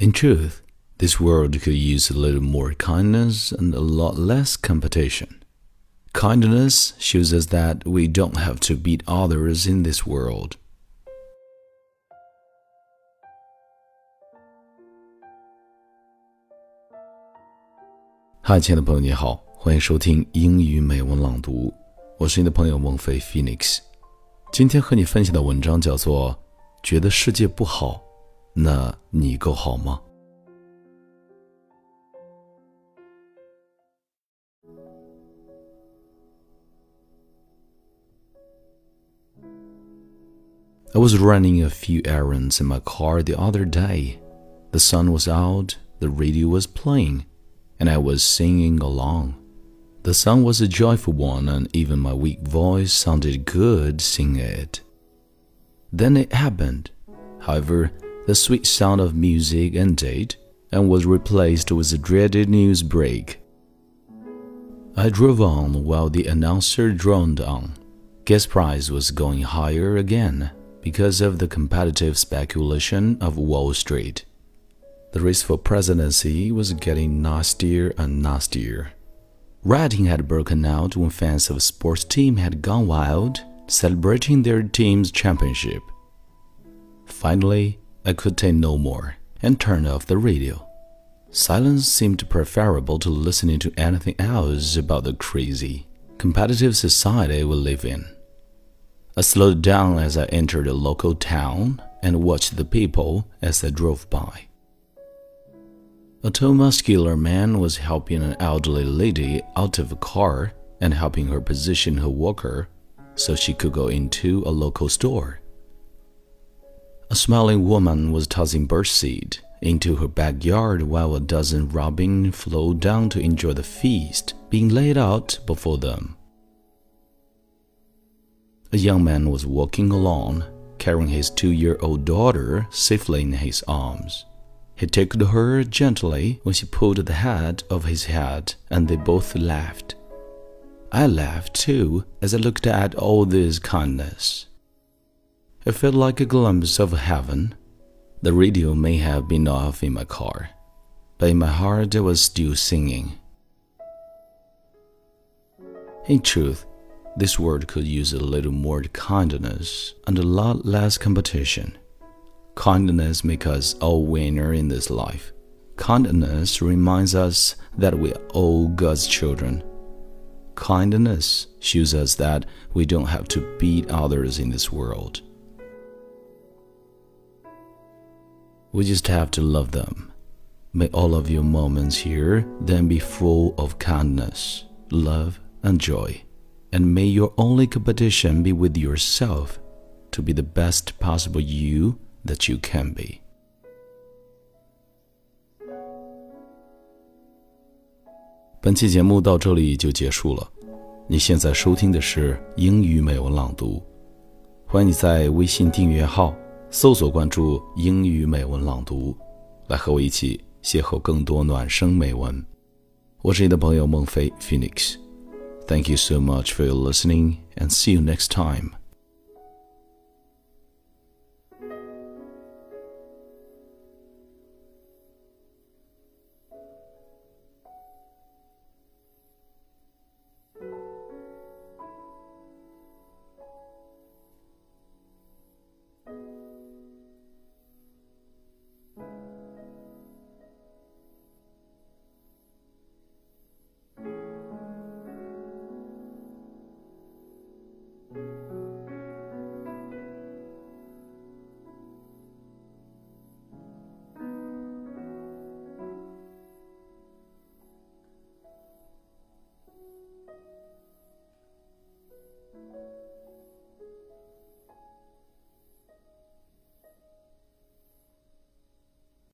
In truth, this world could use a little more kindness and a lot less competition. Kindness shows us that we don't have to beat others in this world. 嗨，亲爱的朋友，你好，欢迎收听英语美文朗读，我是你的朋友孟非 Phoenix。今天和你分享的文章叫做《觉得世界不好， 那你够好吗》。I was running a few errands in my car the other day. The sun was out, the radio was playing and I was singing along. The song was a joyful one, and even my weak voice sounded good singing it. Then it happened. However, the sweet sound of music ended and was replaced with a dreaded news break. I drove on while the announcer droned on. Gas price was going higher again because of the competitive speculation of Wall Street. The race for presidency was getting nastier and nastier. Rioting had broken out when fans of sports team had gone wild, celebrating their team's championship. Finally, I could take no more and turned off the radio. Silence seemed preferable to listening to anything else about the crazy, competitive society we live in. I slowed down as I entered a local town and watched the people as I drove by. A tall, muscular man was helping an elderly lady out of a car and helping her position her walker so she could go into a local store. A smiling woman was tossing birdseed into her backyard while a dozen robins flew down to enjoy the feast being laid out before them. A young man was walking along, carrying his two year old daughter safely in his arms. He tickled her gently when she pulled the hat of his head, and they both laughed. I laughed too as I looked at all this kindness. It felt like a glimpse of heaven. The radio may have been off in my car, but in my heart it was still singing. In truth, this world could use a little more kindness and a lot less competition. Kindness makes us all winner in this life. Kindness reminds us that we are all God's children. Kindness shows us that we don't have to beat others in this world. We just have to love them. May all of your moments here then be full of kindness, love, and joy. And may your only competition be with yourself to be the best possible you that you can be. 搜索关注英语美文朗读，来和我一起邂逅更多暖声美文。我是你的朋友孟非，Phoenix。thank you so much for your listening，and see you next time。